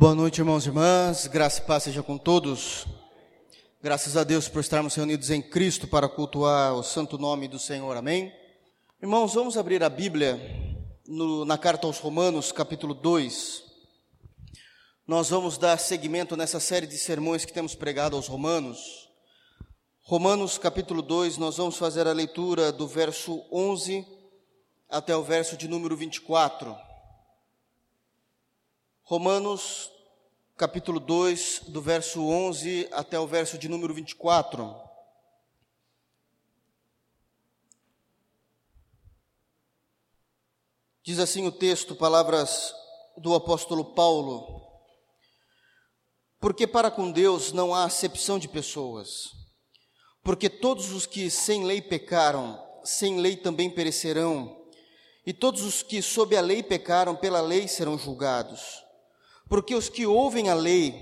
Boa noite, irmãos e irmãs. Graça e paz seja com todos. Graças a Deus por estarmos reunidos em Cristo para cultuar o santo nome do Senhor. Amém. Irmãos, vamos abrir a Bíblia no, na carta aos Romanos, capítulo 2. Nós vamos dar seguimento nessa série de sermões que temos pregado aos Romanos. Romanos, capítulo 2, nós vamos fazer a leitura do verso 11 até o verso de número 24. Romanos, capítulo 2, do verso 11 até o verso de número 24. Diz assim o texto, palavras do apóstolo Paulo: Porque para com Deus não há acepção de pessoas, porque todos os que sem lei pecaram, sem lei também perecerão, e todos os que sob a lei pecaram, pela lei serão julgados. Porque os que ouvem a lei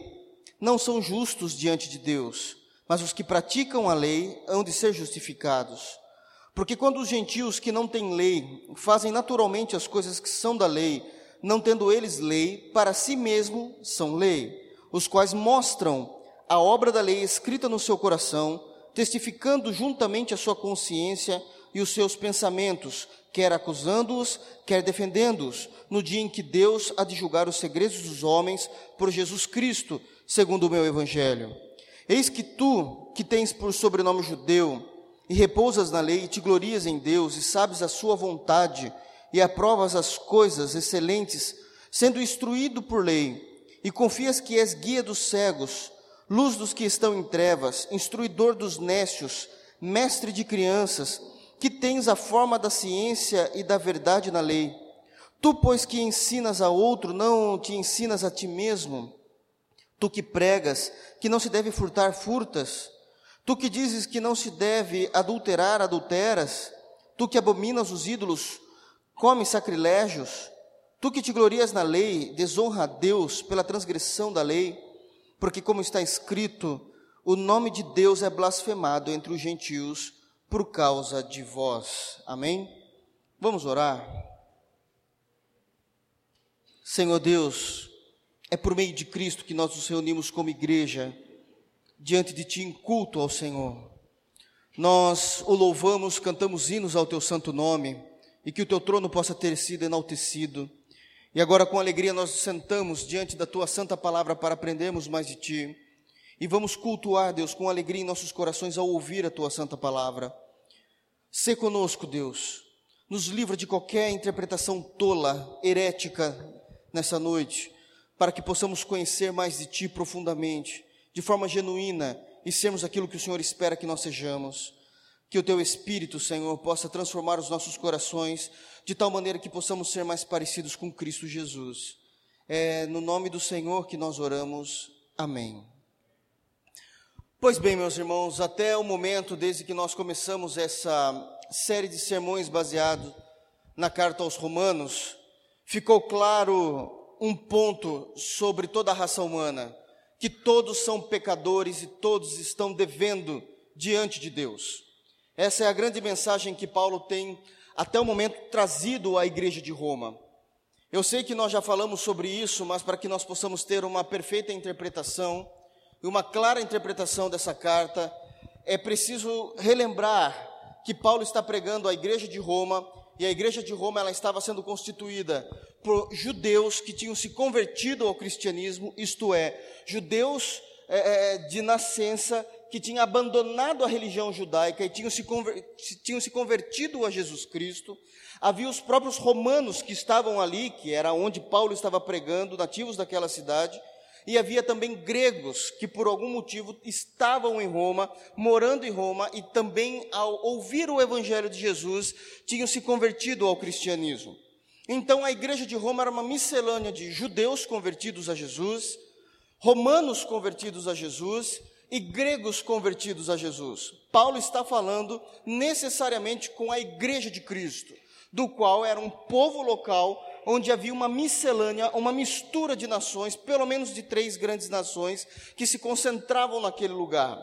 não são justos diante de Deus, mas os que praticam a lei hão de ser justificados. Porque quando os gentios que não têm lei fazem naturalmente as coisas que são da lei, não tendo eles lei, para si mesmo são lei, os quais mostram a obra da lei escrita no seu coração, testificando juntamente a sua consciência e os seus pensamentos, quer acusando-os, quer defendendo-os, no dia em que Deus há de julgar os segredos dos homens por Jesus Cristo, segundo o meu evangelho. Eis que tu, que tens por sobrenome judeu, e repousas na lei, e te glorias em Deus, e sabes a sua vontade, e aprovas as coisas excelentes, sendo instruído por lei, e confias que és guia dos cegos, luz dos que estão em trevas, instruidor dos nécios, mestre de crianças, que tens a forma da ciência e da verdade na lei. Tu, pois, que ensinas a outro, não te ensinas a ti mesmo. Tu que pregas que não se deve furtar, furtas. Tu que dizes que não se deve adulterar, adulteras. Tu que abominas os ídolos, comes sacrilégios. Tu que te glorias na lei, desonra a Deus pela transgressão da lei, porque, como está escrito, o nome de Deus é blasfemado entre os gentios por causa de vós. Amém? Vamos orar. Senhor Deus, é por meio de Cristo que nós nos reunimos como igreja diante de Ti em culto ao Senhor. Nós o louvamos, cantamos hinos ao Teu santo nome e que o Teu trono possa ter sido enaltecido. E agora, com alegria, nós sentamos diante da Tua santa palavra para aprendermos mais de Ti. E vamos cultuar, Deus, com alegria em nossos corações ao ouvir a tua santa palavra. Sê conosco, Deus. Nos livra de qualquer interpretação tola, herética nessa noite, para que possamos conhecer mais de ti profundamente, de forma genuína e sermos aquilo que o Senhor espera que nós sejamos. Que o teu Espírito, Senhor, possa transformar os nossos corações de tal maneira que possamos ser mais parecidos com Cristo Jesus. É no nome do Senhor que nós oramos. Amém. Pois bem, meus irmãos, até o momento, desde que nós começamos essa série de sermões baseado na carta aos Romanos, ficou claro um ponto sobre toda a raça humana, que todos são pecadores e todos estão devendo diante de Deus. Essa é a grande mensagem que Paulo tem até o momento trazido à igreja de Roma. Eu sei que nós já falamos sobre isso, mas para que nós possamos ter uma perfeita interpretação, e uma clara interpretação dessa carta, é preciso relembrar que Paulo está pregando à igreja de Roma, e a igreja de Roma ela estava sendo constituída por judeus que tinham se convertido ao cristianismo, isto é, judeus é, é de nascença que tinham abandonado a religião judaica e tinham se, tinham se convertido a Jesus Cristo. Havia os próprios romanos que estavam ali, que era onde Paulo estava pregando, nativos daquela cidade, e havia também gregos que por algum motivo estavam em Roma, morando em Roma e também ao ouvir o evangelho de Jesus tinham se convertido ao cristianismo. Então a igreja de Roma era uma miscelânea de judeus convertidos a Jesus, romanos convertidos a Jesus e gregos convertidos a Jesus. Paulo está falando necessariamente com a igreja de Cristo, do qual era um povo local onde havia uma miscelânea, uma mistura de nações, pelo menos de três grandes nações, que se concentravam naquele lugar.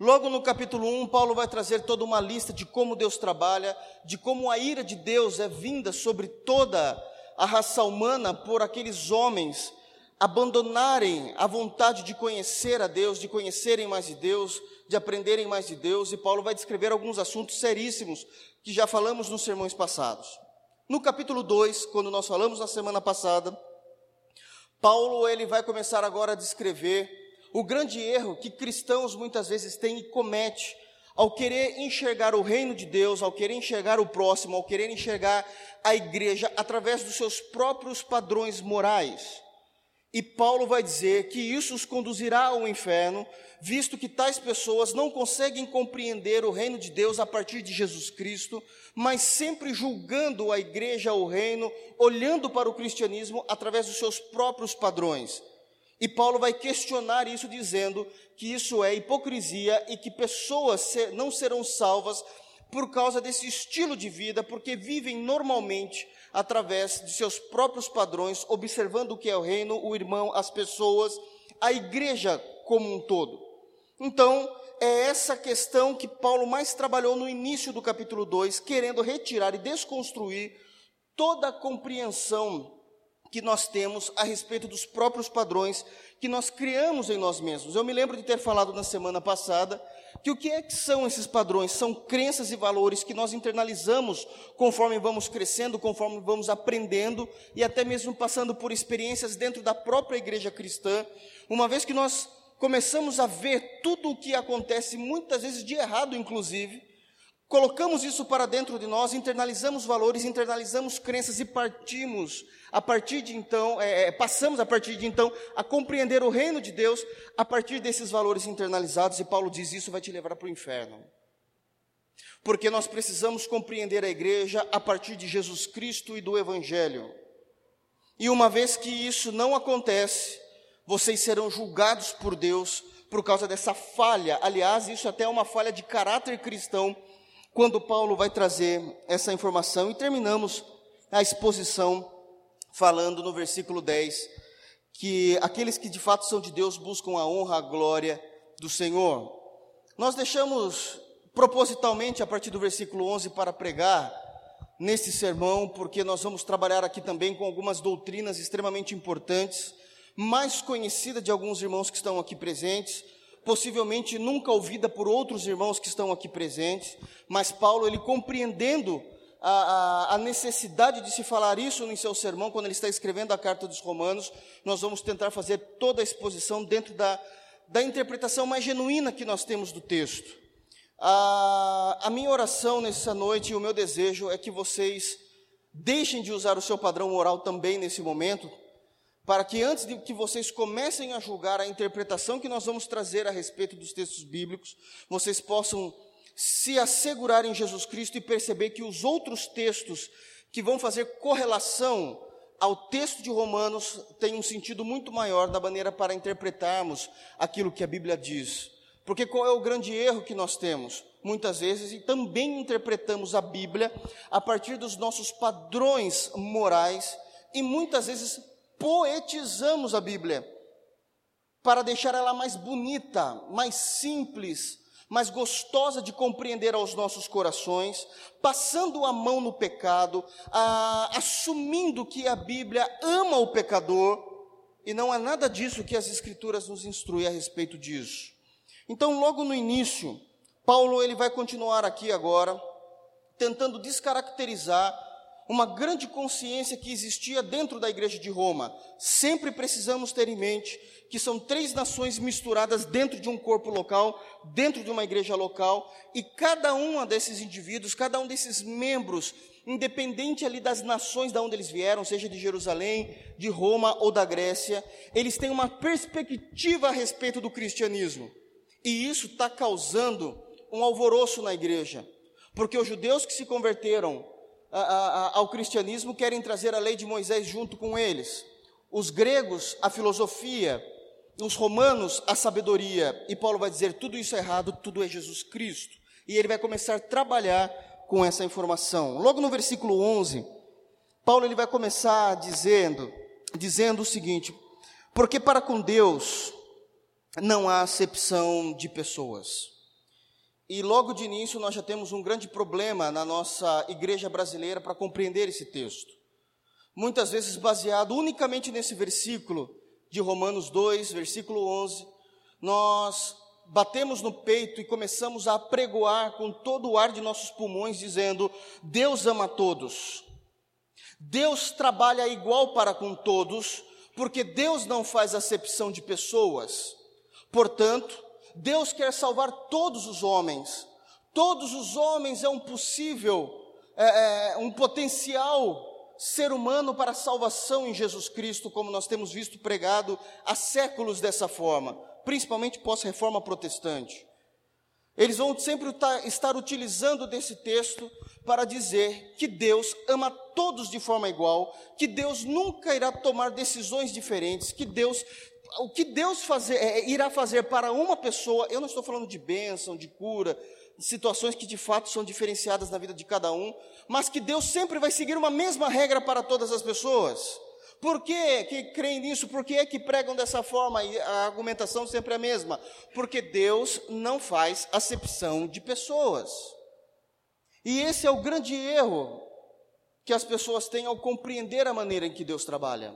Logo no capítulo 1, Paulo vai trazer toda uma lista de como Deus trabalha, de como a ira de Deus é vinda sobre toda a raça humana por aqueles homens abandonarem a vontade de conhecer a Deus, de conhecerem mais de Deus, de aprenderem mais de Deus, e Paulo vai descrever alguns assuntos seríssimos que já falamos nos sermões passados. No capítulo 2, quando nós falamos na semana passada, Paulo ele vai começar agora a descrever o grande erro que cristãos muitas vezes têm e comete ao querer enxergar o reino de Deus, ao querer enxergar o próximo, ao querer enxergar a igreja através dos seus próprios padrões morais. E Paulo vai dizer que isso os conduzirá ao inferno, visto que tais pessoas não conseguem compreender o reino de Deus a partir de Jesus Cristo, mas sempre julgando a igreja, o reino, olhando para o cristianismo através dos seus próprios padrões. E Paulo vai questionar isso, dizendo que isso é hipocrisia e que pessoas não serão salvas por causa desse estilo de vida, porque vivem normalmente através de seus próprios padrões, observando o que é o reino, o irmão, as pessoas, a igreja como um todo. Então, é essa questão que Paulo mais trabalhou no início do capítulo 2, querendo retirar e desconstruir toda a compreensão que nós temos a respeito dos próprios padrões que nós criamos em nós mesmos. Eu me lembro de ter falado na semana passada que o que é que são esses padrões? São crenças e valores que nós internalizamos conforme vamos crescendo, conforme vamos aprendendo e até mesmo passando por experiências dentro da própria igreja cristã. Uma vez que nós começamos a ver tudo o que acontece, muitas vezes de errado, inclusive, colocamos isso para dentro de nós, internalizamos valores, internalizamos crenças e partimos a partir de então, é, é, passamos a partir de então a compreender o reino de Deus a partir desses valores internalizados, e Paulo diz: Isso vai te levar para o inferno. Porque nós precisamos compreender a igreja a partir de Jesus Cristo e do Evangelho. E uma vez que isso não acontece, vocês serão julgados por Deus por causa dessa falha. Aliás, isso até é uma falha de caráter cristão, quando Paulo vai trazer essa informação. E terminamos a exposição falando no versículo 10 que aqueles que de fato são de Deus buscam a honra, a glória do Senhor. Nós deixamos propositalmente a partir do versículo 11 para pregar neste sermão, porque nós vamos trabalhar aqui também com algumas doutrinas extremamente importantes, mais conhecida de alguns irmãos que estão aqui presentes, possivelmente nunca ouvida por outros irmãos que estão aqui presentes, mas Paulo, ele compreendendo a, a, a, necessidade de se falar isso em seu sermão, quando ele está escrevendo a carta dos Romanos, nós vamos tentar fazer toda a exposição dentro da, da interpretação mais genuína que nós temos do texto. A, a minha oração nessa noite e o meu desejo é que vocês deixem de usar o seu padrão moral também nesse momento, para que antes de que vocês comecem a julgar a interpretação que nós vamos trazer a respeito dos textos bíblicos, vocês possam se assegurar em Jesus Cristo e perceber que os outros textos que vão fazer correlação ao texto de Romanos têm um sentido muito maior da maneira para interpretarmos aquilo que a Bíblia diz. Porque qual é o grande erro que nós temos? Muitas vezes, e também interpretamos a Bíblia a partir dos nossos padrões morais, e muitas vezes poetizamos a Bíblia para deixar ela mais bonita, mais simples, mas gostosa de compreender aos nossos corações, passando a mão no pecado, a, assumindo que a Bíblia ama o pecador, e não há nada disso que as Escrituras nos instruem a respeito disso. Então, logo no início, Paulo ele vai continuar aqui agora, tentando descaracterizar uma grande consciência que existia dentro da igreja de Roma. Sempre precisamos ter em mente que são três nações misturadas dentro de um corpo local, dentro de uma igreja local, e cada um desses indivíduos, cada um desses membros, independente ali das nações da onde eles vieram, seja de Jerusalém, de Roma ou da Grécia, eles têm uma perspectiva a respeito do cristianismo. E isso está causando um alvoroço na igreja, porque os judeus que se converteram ao cristianismo querem trazer a lei de Moisés junto com eles. Os gregos, a filosofia, os romanos a sabedoria, e Paulo vai dizer: tudo isso é errado, tudo é Jesus Cristo. E ele vai começar a trabalhar com essa informação. Logo no versículo 11, Paulo ele vai começar dizendo, dizendo o seguinte: porque para com Deus não há acepção de pessoas. E logo de início nós já temos um grande problema na nossa igreja brasileira para compreender esse texto. Muitas vezes baseado unicamente nesse versículo, de Romanos 2, versículo 11, nós batemos no peito e começamos a pregoar com todo o ar de nossos pulmões, dizendo: Deus ama todos. Deus trabalha igual para com todos, porque Deus não faz acepção de pessoas. Portanto, Deus quer salvar todos os homens. Todos os homens é um possível, é, é, um potencial ser humano para a salvação em Jesus Cristo, como nós temos visto pregado há séculos dessa forma, principalmente pós-reforma protestante. Eles vão sempre estar utilizando desse texto para dizer que Deus ama todos de forma igual, que Deus nunca irá tomar decisões diferentes, que Deus o que Deus fazer, é, irá fazer para uma pessoa, eu não estou falando de bênção, de cura, situações que de fato são diferenciadas na vida de cada um, mas que Deus sempre vai seguir uma mesma regra para todas as pessoas. Por que, que creem nisso? Por que é que pregam dessa forma? E a argumentação sempre é a mesma. Porque Deus não faz acepção de pessoas. E esse é o grande erro que as pessoas têm ao compreender a maneira em que Deus trabalha.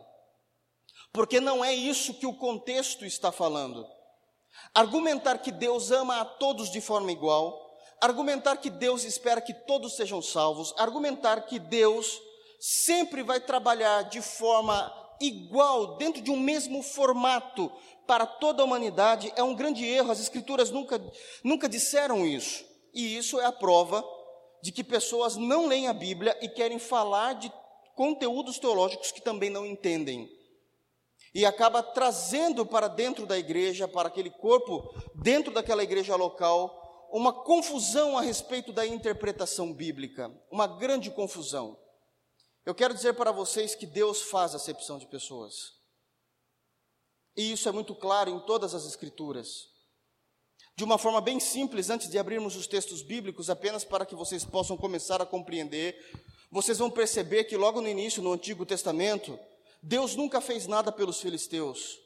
Porque não é isso que o contexto está falando. Argumentar que Deus ama a todos de forma igual, argumentar que Deus espera que todos sejam salvos, argumentar que Deus sempre vai trabalhar de forma igual, dentro de um mesmo formato para toda a humanidade, é um grande erro. As Escrituras nunca, nunca disseram isso. E isso é a prova de que pessoas não leem a Bíblia e querem falar de conteúdos teológicos que também não entendem. E acaba trazendo para dentro da igreja, para aquele corpo, dentro daquela igreja local, uma confusão a respeito da interpretação bíblica, uma grande confusão. Eu quero dizer para vocês que Deus faz acepção de pessoas. E isso é muito claro em todas as Escrituras. De uma forma bem simples, antes de abrirmos os textos bíblicos, apenas para que vocês possam começar a compreender, vocês vão perceber que logo no início, no Antigo Testamento, Deus nunca fez nada pelos filisteus.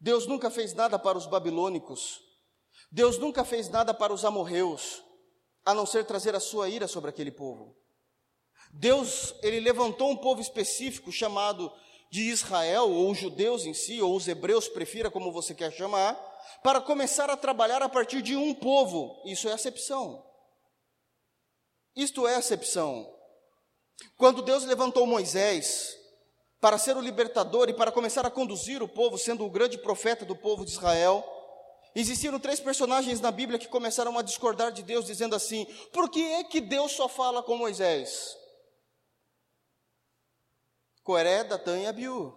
Deus nunca fez nada para os babilônicos. Deus nunca fez nada para os amorreus, a não ser trazer a sua ira sobre aquele povo. Deus, ele levantou um povo específico chamado de Israel, ou os judeus em si, ou os hebreus, prefira como você quer chamar, para começar a trabalhar a partir de um povo. Isso é acepção. Isto é acepção. Quando Deus levantou Moisés para ser o libertador e para começar a conduzir o povo, sendo o grande profeta do povo de Israel, existiram três personagens na Bíblia que começaram a discordar de Deus, dizendo assim: por que é que Deus só fala com Moisés? Coré, Datã e Abiú.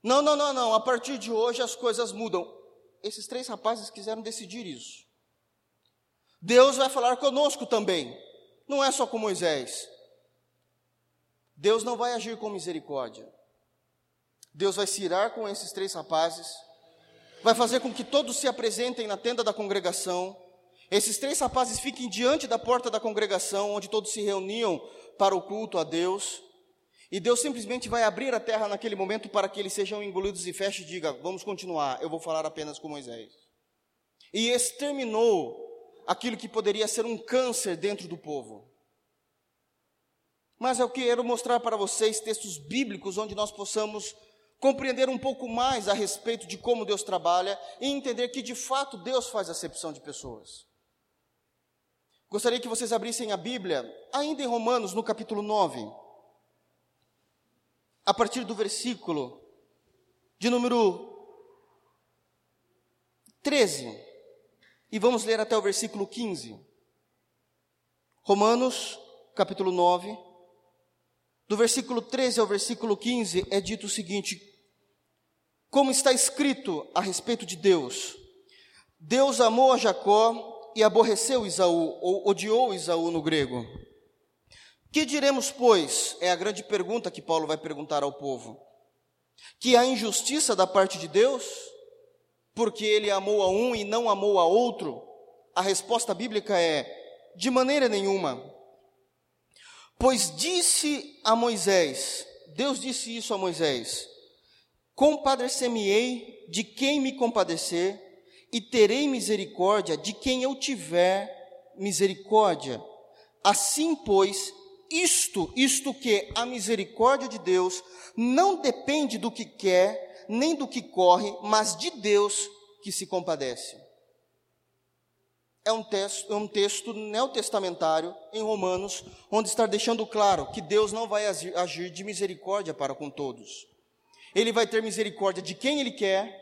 Não, não, não, não, a partir de hoje as coisas mudam. Esses três rapazes quiseram decidir isso. Deus vai falar conosco também, não é só com Moisés. Deus não vai agir com misericórdia. Deus vai se irar com esses três rapazes, vai fazer com que todos se apresentem na tenda da congregação. Esses três rapazes fiquem diante da porta da congregação, onde todos se reuniam para o culto a Deus. E Deus simplesmente vai abrir a terra naquele momento para que eles sejam engolidos e feche e diga: Vamos continuar, eu vou falar apenas com Moisés. E exterminou aquilo que poderia ser um câncer dentro do povo. Mas eu quero mostrar para vocês textos bíblicos onde nós possamos compreender um pouco mais a respeito de como Deus trabalha e entender que de fato Deus faz acepção de pessoas. Gostaria que vocês abrissem a Bíblia, ainda em Romanos, no capítulo 9 a partir do versículo de número 13. E vamos ler até o versículo 15. Romanos, capítulo 9. Do versículo 13 ao versículo 15 é dito o seguinte: Como está escrito a respeito de Deus? Deus amou a Jacó e aborreceu Isaú, ou odiou Isaú no grego. Que diremos, pois? É a grande pergunta que Paulo vai perguntar ao povo. Que há injustiça da parte de Deus? Porque ele amou a um e não amou a outro? A resposta bíblica é: de maneira nenhuma. Pois disse a Moisés, Deus disse isso a Moisés: Compadecer-me-ei de quem me compadecer, e terei misericórdia de quem eu tiver misericórdia. Assim, pois, isto, isto que a misericórdia de Deus não depende do que quer, nem do que corre, mas de Deus que se compadece. É um texto, é um texto neotestamentário em Romanos, onde está deixando claro que Deus não vai agir de misericórdia para com todos. Ele vai ter misericórdia de quem Ele quer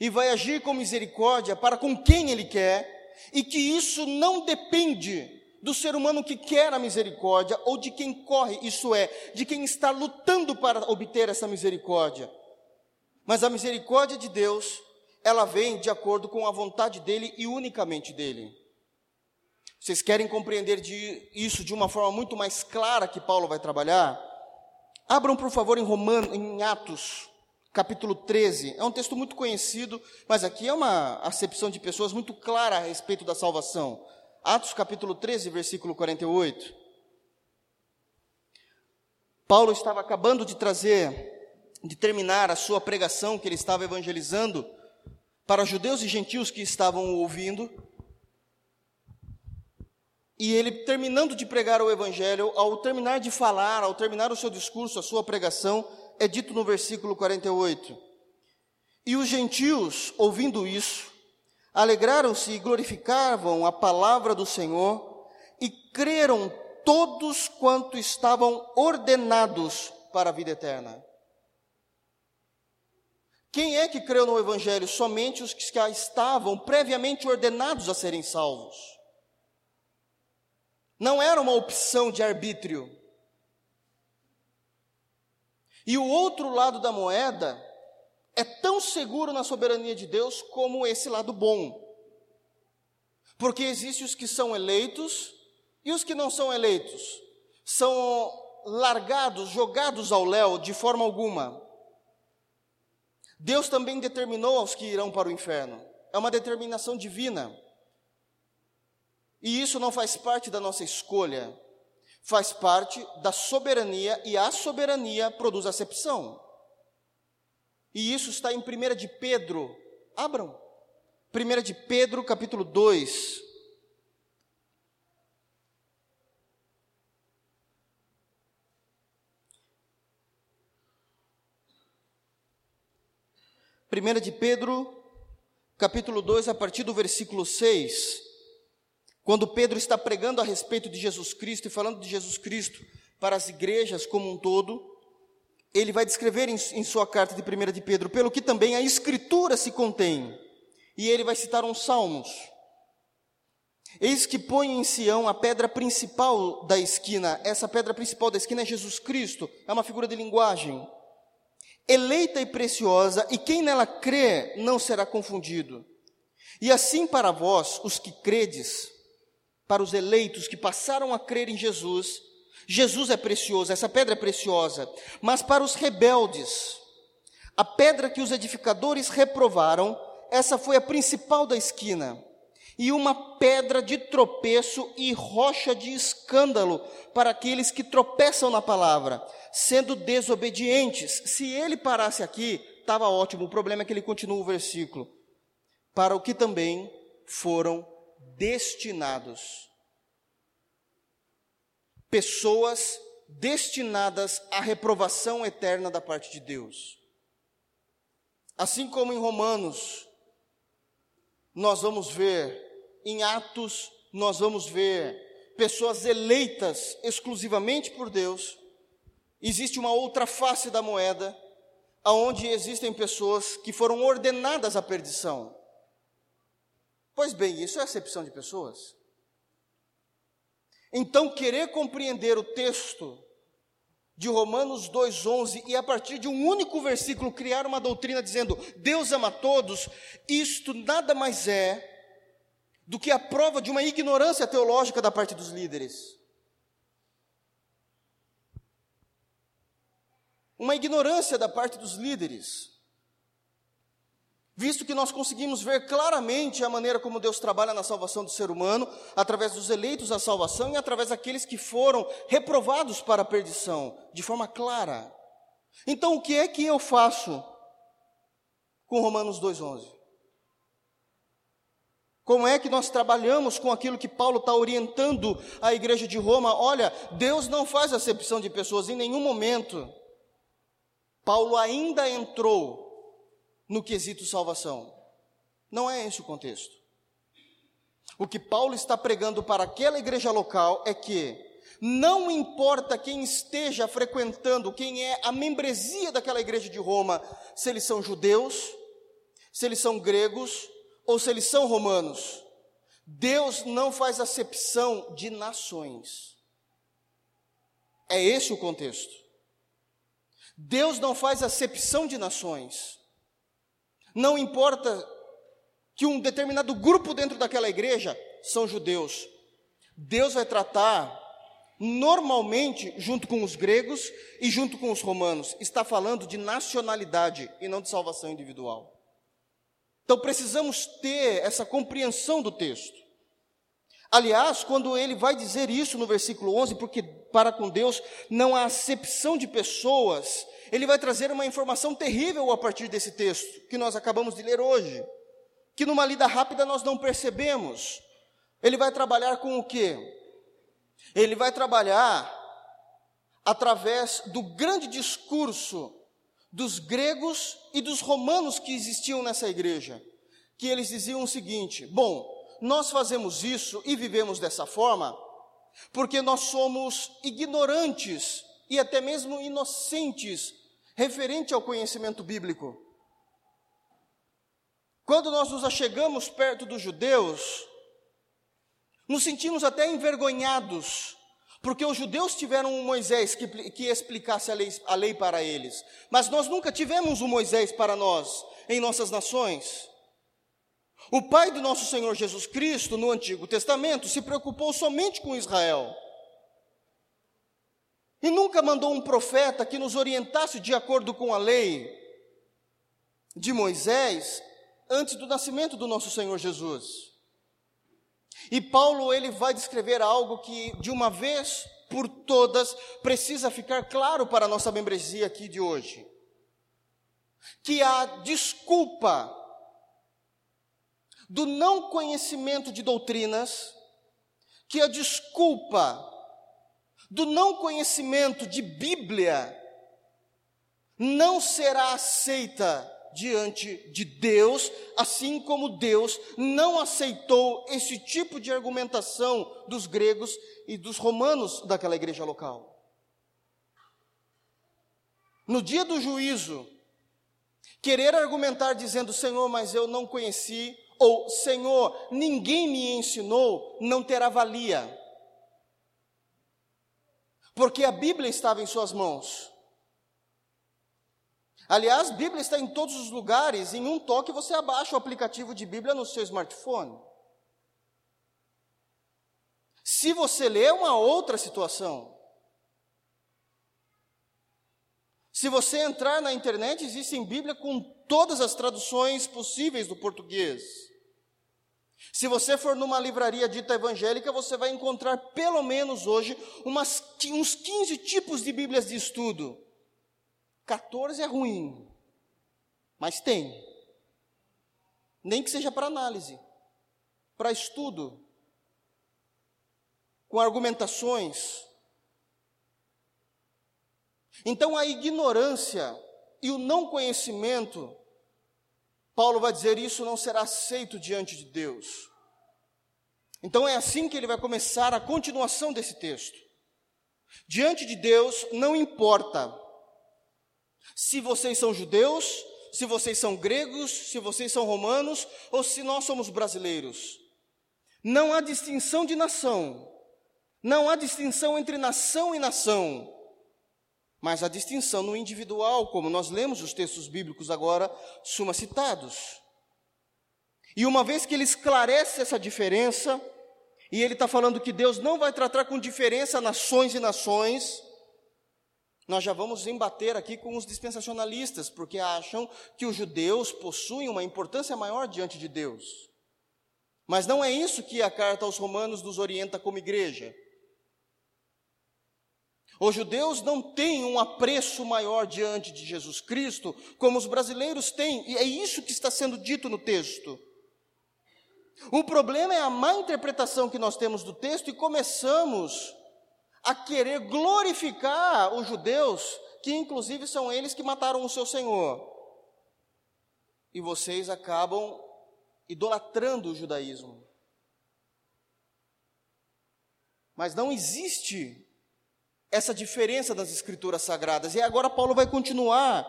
e vai agir com misericórdia para com quem Ele quer, e que isso não depende do ser humano que quer a misericórdia ou de quem corre, isso é, de quem está lutando para obter essa misericórdia. Mas a misericórdia de Deus, ela vem de acordo com a vontade dele e unicamente dele. Vocês querem compreender de isso de uma forma muito mais clara que Paulo vai trabalhar? Abram, por favor, em Romanos, em Atos, capítulo 13. É um texto muito conhecido, mas aqui é uma acepção de pessoas muito clara a respeito da salvação. Atos capítulo 13, versículo 48. Paulo estava acabando de trazer, de terminar a sua pregação que ele estava evangelizando para judeus e gentios que estavam ouvindo. E ele, terminando de pregar o evangelho, ao terminar de falar, ao terminar o seu discurso, a sua pregação, é dito no versículo 48. E os gentios, ouvindo isso, alegraram-se e glorificavam a palavra do Senhor e creram todos quanto estavam ordenados para a vida eterna. Quem é que creu no Evangelho? Somente os que já estavam previamente ordenados a serem salvos. Não era uma opção de arbítrio. E o outro lado da moeda é tão seguro na soberania de Deus como esse lado bom. Porque existem os que são eleitos e os que não são eleitos. São largados, jogados ao léu de forma alguma. Deus também determinou aos que irão para o inferno. É uma determinação divina. E isso não faz parte da nossa escolha, faz parte da soberania, e a soberania produz acepção. E isso está em 1 de Pedro. Abram. 1 de Pedro, capítulo 2. Primeira de Pedro, capítulo 2, a partir do versículo 6, quando Pedro está pregando a respeito de Jesus Cristo e falando de Jesus Cristo para as igrejas como um todo, ele vai descrever em, em sua carta de 1 de Pedro, pelo que também a Escritura se contém. E ele vai citar uns salmos. Eis que põe em Sião a pedra principal da esquina. Essa pedra principal da esquina é Jesus Cristo, é uma figura de linguagem. Eleita e preciosa, e quem nela crê não será confundido. E assim para vós, os que credes, para os eleitos que passaram a crer em Jesus, Jesus é precioso, essa pedra é preciosa, mas para os rebeldes, a pedra que os edificadores reprovaram, essa foi a principal da esquina, e uma pedra de tropeço e rocha de escândalo para aqueles que tropeçam na palavra, sendo desobedientes. Se ele parasse aqui, estava ótimo, o problema é que ele continua o versículo. Para o que também foram destinados pessoas destinadas à reprovação eterna da parte de Deus. Assim como em Romanos, nós vamos ver, em Atos, nós vamos ver pessoas eleitas exclusivamente por Deus, existe uma outra face da moeda, aonde existem pessoas que foram ordenadas à perdição. Pois bem, isso é acepção de pessoas? Então, querer compreender o texto de Romanos 2,11 e a partir de um único versículo criar uma doutrina dizendo Deus ama todos, isto nada mais é do que a prova de uma ignorância teológica da parte dos líderes. Uma ignorância da parte dos líderes visto que nós conseguimos ver claramente a maneira como Deus trabalha na salvação do ser humano, através dos eleitos à salvação e através daqueles que foram reprovados para a perdição, de forma clara. Então, o que é que eu faço com Romanos 2,11? Como é que nós trabalhamos com aquilo que Paulo está orientando a igreja de Roma? Olha, Deus não faz acepção de pessoas em nenhum momento. Paulo ainda entrou no quesito salvação. Não é esse o contexto. O que Paulo está pregando para aquela igreja local é que não importa quem esteja frequentando, quem é a membresia daquela igreja de Roma, se eles são judeus, se eles são gregos ou se eles são romanos. Deus não faz acepção de nações. É esse o contexto. Deus não faz acepção de nações. Não importa que um determinado grupo dentro daquela igreja são judeus. Deus vai tratar normalmente junto com os gregos e junto com os romanos. Está falando de nacionalidade e não de salvação individual. Então precisamos ter essa compreensão do texto. Aliás, quando ele vai dizer isso no versículo 11, porque para com Deus não há acepção de pessoas, ele vai trazer uma informação terrível a partir desse texto que nós acabamos de ler hoje, que numa lida rápida nós não percebemos. Ele vai trabalhar com o quê? Ele vai trabalhar através do grande discurso dos gregos e dos romanos que existiam nessa igreja, que eles diziam o seguinte: bom, nós fazemos isso e vivemos dessa forma porque nós somos ignorantes e até mesmo inocentes referente ao conhecimento bíblico. Quando nós nos achegamos perto dos judeus, nos sentimos até envergonhados porque os judeus tiveram um Moisés que, que explicasse a lei, a lei para eles, mas nós nunca tivemos um Moisés para nós em nossas nações. O pai do nosso Senhor Jesus Cristo, no Antigo Testamento, se preocupou somente com Israel. E nunca mandou um profeta que nos orientasse de acordo com a lei de Moisés antes do nascimento do nosso Senhor Jesus. E Paulo ele vai descrever algo que de uma vez por todas precisa ficar claro para a nossa membresia aqui de hoje. Que a desculpa do não conhecimento de doutrinas, que a desculpa do não conhecimento de Bíblia não será aceita diante de Deus, assim como Deus não aceitou esse tipo de argumentação dos gregos e dos romanos daquela igreja local. No dia do juízo, querer argumentar dizendo, Senhor, mas eu não conheci, ou Senhor, ninguém me ensinou, não terá valia. Porque a Bíblia estava em suas mãos. Aliás, Bíblia está em todos os lugares, em um toque você abaixa o aplicativo de Bíblia no seu smartphone. Se você lê, é uma outra situação. Se você entrar na internet, existe em Bíblia com todas as traduções possíveis do português. Se você for numa livraria dita evangélica, você vai encontrar pelo menos hoje umas, uns 15 tipos de Bíblias de estudo. 14 é ruim, mas tem. Nem que seja para análise, para estudo, com argumentações. Então a ignorância e o não conhecimento, Paulo vai dizer isso não será aceito diante de Deus. Então é assim que ele vai começar a continuação desse texto. Diante de Deus não importa se vocês são judeus, se vocês são gregos, se vocês são romanos ou se nós somos brasileiros. Não há distinção de nação. Não há distinção entre nação e nação. Mas há distinção no individual, como nós lemos os textos bíblicos agora, suma citados. E uma vez que ele esclarece essa diferença, e ele está falando que Deus não vai tratar com diferença nações e nações, nós já vamos embater aqui com os dispensacionalistas, porque acham que os judeus possuem uma importância maior diante de Deus. Mas não é isso que a carta aos Romanos nos orienta como igreja. Os judeus não têm um apreço maior diante de Jesus Cristo, como os brasileiros têm, e é isso que está sendo dito no texto. O problema é a má interpretação que nós temos do texto e começamos a querer glorificar os judeus, que inclusive são eles que mataram o seu Senhor. E vocês acabam idolatrando o judaísmo. Mas não existe essa diferença das escrituras sagradas. E agora Paulo vai continuar.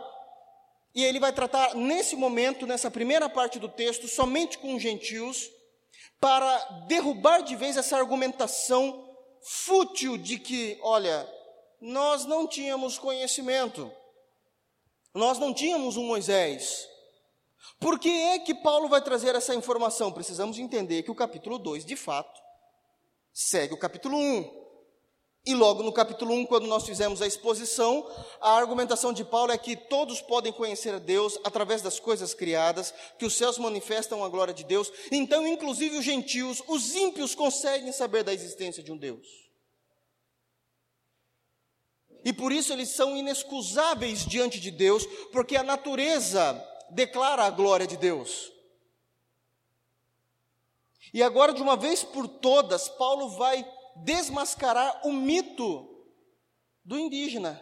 E ele vai tratar nesse momento, nessa primeira parte do texto, somente com os gentios, para derrubar de vez essa argumentação fútil de que, olha, nós não tínhamos conhecimento, nós não tínhamos um Moisés. Por que é que Paulo vai trazer essa informação? Precisamos entender que o capítulo 2, de fato, segue o capítulo 1. E logo no capítulo 1, quando nós fizemos a exposição, a argumentação de Paulo é que todos podem conhecer a Deus através das coisas criadas, que os céus manifestam a glória de Deus. Então, inclusive os gentios, os ímpios conseguem saber da existência de um Deus. E por isso eles são inexcusáveis diante de Deus, porque a natureza declara a glória de Deus. E agora, de uma vez por todas, Paulo vai desmascarar o mito do indígena.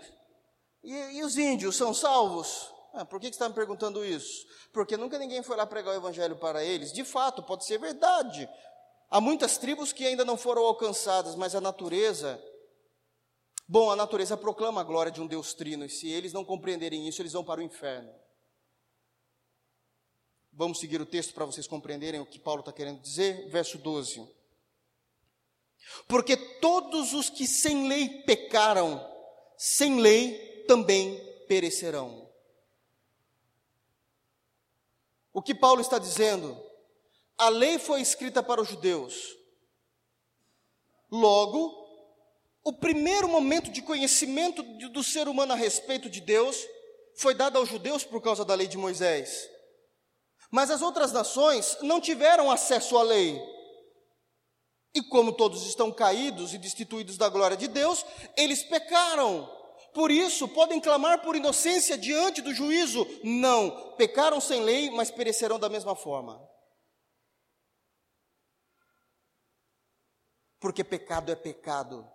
E, e os índios são salvos? Ah, por que, que você está me perguntando isso? Porque nunca ninguém foi lá pregar o evangelho para eles. De fato, pode ser verdade. Há muitas tribos que ainda não foram alcançadas, mas a natureza. Bom, a natureza proclama a glória de um Deus trino, e se eles não compreenderem isso, eles vão para o inferno. Vamos seguir o texto para vocês compreenderem o que Paulo está querendo dizer. Verso 12. Porque todos os que sem lei pecaram, sem lei também perecerão. O que Paulo está dizendo? A lei foi escrita para os judeus. Logo, o primeiro momento de conhecimento do ser humano a respeito de Deus foi dado aos judeus por causa da lei de Moisés. Mas as outras nações não tiveram acesso à lei. E como todos estão caídos e destituídos da glória de Deus, eles pecaram. Por isso, podem clamar por inocência diante do juízo? Não. Pecaram sem lei, mas perecerão da mesma forma. Porque pecado é pecado.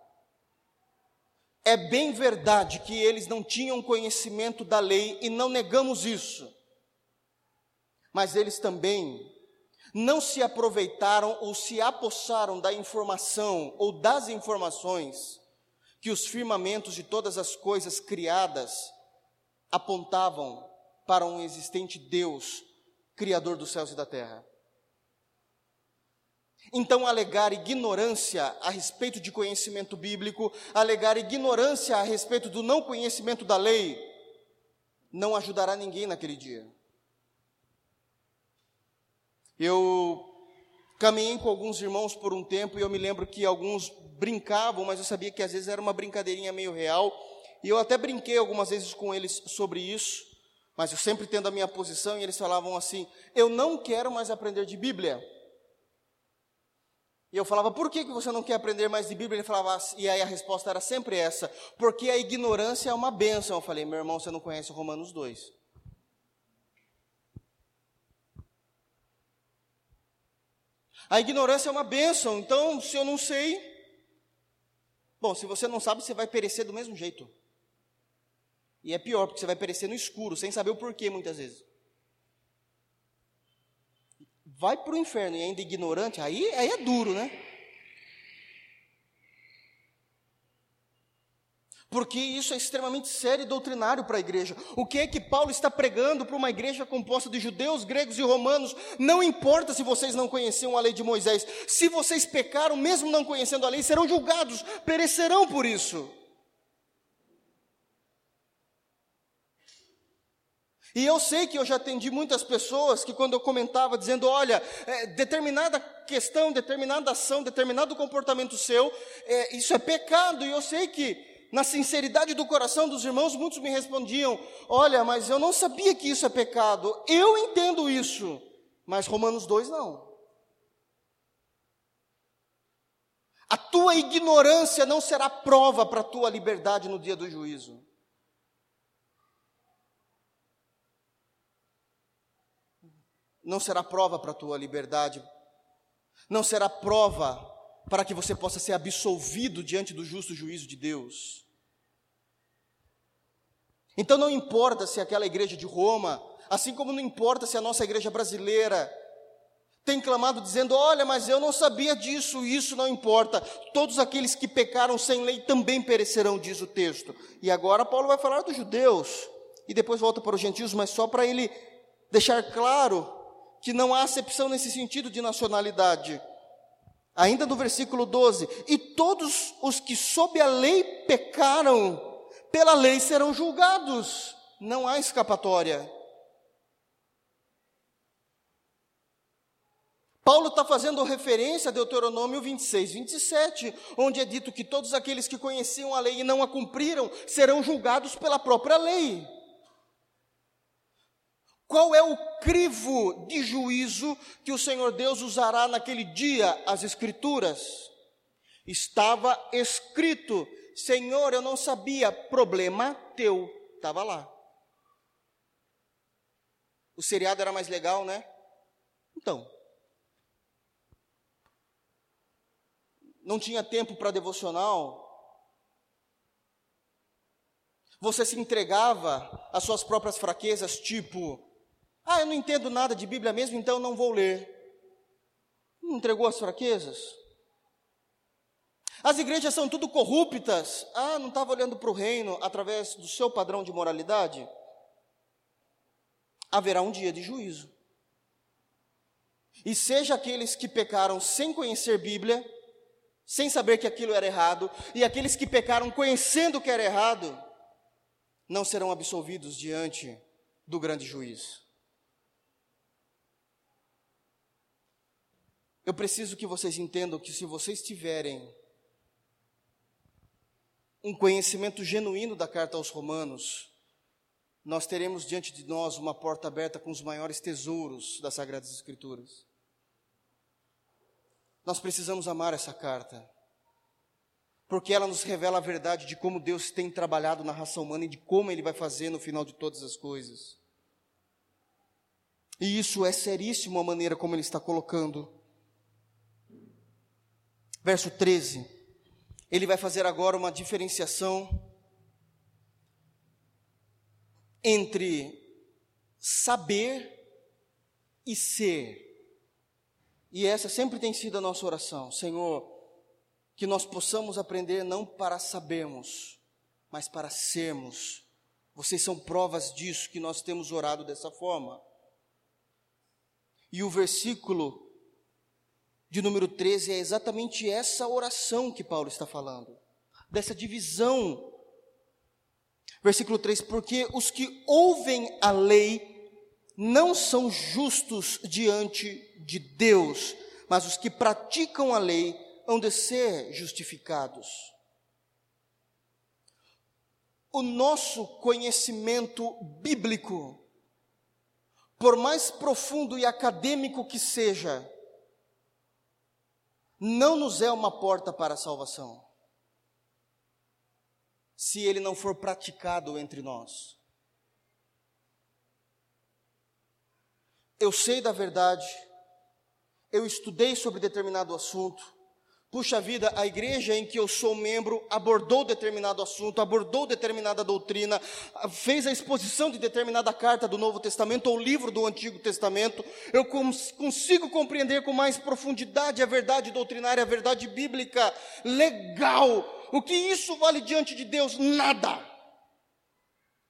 É bem verdade que eles não tinham conhecimento da lei e não negamos isso. Mas eles também não se aproveitaram ou se apossaram da informação ou das informações que os firmamentos de todas as coisas criadas apontavam para um existente Deus, Criador dos céus e da terra. Então, alegar ignorância a respeito de conhecimento bíblico, alegar ignorância a respeito do não conhecimento da lei, não ajudará ninguém naquele dia. Eu caminhei com alguns irmãos por um tempo e eu me lembro que alguns brincavam, mas eu sabia que às vezes era uma brincadeirinha meio real. E eu até brinquei algumas vezes com eles sobre isso, mas eu sempre tendo a minha posição e eles falavam assim: Eu não quero mais aprender de Bíblia. E eu falava, por que, que você não quer aprender mais de Bíblia? Ele falava, e aí a resposta era sempre essa: porque a ignorância é uma bênção. Eu falei, meu irmão, você não conhece Romanos 2. A ignorância é uma bênção, então se eu não sei, bom, se você não sabe, você vai perecer do mesmo jeito. E é pior, porque você vai perecer no escuro, sem saber o porquê muitas vezes. Vai para o inferno e ainda ignorante, aí, aí é duro, né? Porque isso é extremamente sério e doutrinário para a igreja. O que é que Paulo está pregando para uma igreja composta de judeus, gregos e romanos? Não importa se vocês não conheciam a lei de Moisés, se vocês pecaram, mesmo não conhecendo a lei, serão julgados, perecerão por isso. E eu sei que eu já atendi muitas pessoas que, quando eu comentava, dizendo: olha, é, determinada questão, determinada ação, determinado comportamento seu, é, isso é pecado, e eu sei que na sinceridade do coração dos irmãos, muitos me respondiam: Olha, mas eu não sabia que isso é pecado. Eu entendo isso, mas Romanos 2 não. A tua ignorância não será prova para a tua liberdade no dia do juízo. Não será prova para a tua liberdade não será prova para que você possa ser absolvido diante do justo juízo de Deus. Então não importa se aquela igreja de Roma, assim como não importa se a nossa igreja brasileira tem clamado dizendo: Olha, mas eu não sabia disso, isso não importa. Todos aqueles que pecaram sem lei também perecerão, diz o texto. E agora Paulo vai falar dos judeus, e depois volta para os gentios, mas só para ele deixar claro que não há acepção nesse sentido de nacionalidade. Ainda no versículo 12: E todos os que sob a lei pecaram, pela lei serão julgados. Não há escapatória. Paulo está fazendo referência a Deuteronômio 26, 27, onde é dito que todos aqueles que conheciam a lei e não a cumpriram serão julgados pela própria lei. Qual é o crivo de juízo que o Senhor Deus usará naquele dia? As Escrituras. Estava escrito: Senhor, eu não sabia, problema teu. Estava lá. O seriado era mais legal, né? Então, não tinha tempo para devocional, você se entregava às suas próprias fraquezas, tipo, ah, eu não entendo nada de Bíblia mesmo, então não vou ler. Não entregou as fraquezas? As igrejas são tudo corruptas. Ah, não estava olhando para o reino através do seu padrão de moralidade? Haverá um dia de juízo. E seja aqueles que pecaram sem conhecer Bíblia, sem saber que aquilo era errado, e aqueles que pecaram conhecendo que era errado, não serão absolvidos diante do grande juiz. Eu preciso que vocês entendam que se vocês tiverem um conhecimento genuíno da carta aos Romanos, nós teremos diante de nós uma porta aberta com os maiores tesouros das Sagradas Escrituras. Nós precisamos amar essa carta, porque ela nos revela a verdade de como Deus tem trabalhado na raça humana e de como Ele vai fazer no final de todas as coisas. E isso é seríssimo a maneira como Ele está colocando. Verso 13, ele vai fazer agora uma diferenciação entre saber e ser. E essa sempre tem sido a nossa oração, Senhor, que nós possamos aprender não para sabermos, mas para sermos. Vocês são provas disso que nós temos orado dessa forma. E o versículo de número 13 é exatamente essa oração que Paulo está falando, dessa divisão. Versículo 3: Porque os que ouvem a lei não são justos diante de Deus, mas os que praticam a lei hão de ser justificados. O nosso conhecimento bíblico, por mais profundo e acadêmico que seja, não nos é uma porta para a salvação, se ele não for praticado entre nós. eu sei da verdade, eu estudei sobre determinado assunto. Puxa vida, a igreja em que eu sou membro abordou determinado assunto, abordou determinada doutrina, fez a exposição de determinada carta do Novo Testamento ou livro do Antigo Testamento. Eu cons consigo compreender com mais profundidade a verdade doutrinária, a verdade bíblica. Legal! O que isso vale diante de Deus? Nada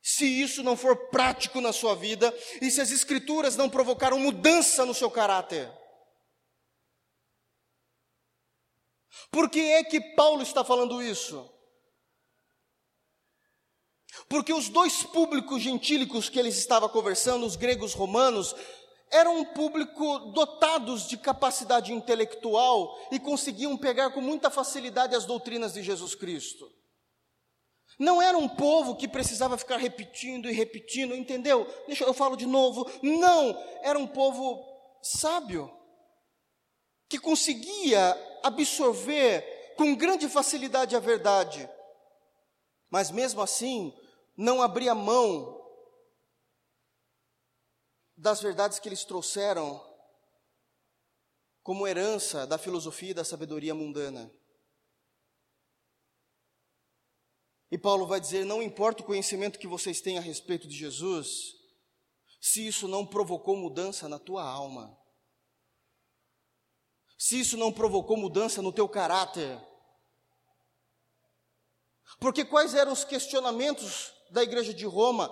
se isso não for prático na sua vida e se as Escrituras não provocaram mudança no seu caráter. Por que é que Paulo está falando isso? Porque os dois públicos gentílicos que ele estava conversando, os gregos romanos, eram um público dotados de capacidade intelectual e conseguiam pegar com muita facilidade as doutrinas de Jesus Cristo. Não era um povo que precisava ficar repetindo e repetindo, entendeu? Deixa eu falo de novo. Não, era um povo sábio que conseguia absorver com grande facilidade a verdade. Mas mesmo assim, não abria mão das verdades que eles trouxeram como herança da filosofia e da sabedoria mundana. E Paulo vai dizer: não importa o conhecimento que vocês têm a respeito de Jesus, se isso não provocou mudança na tua alma, se isso não provocou mudança no teu caráter. Porque quais eram os questionamentos da igreja de Roma?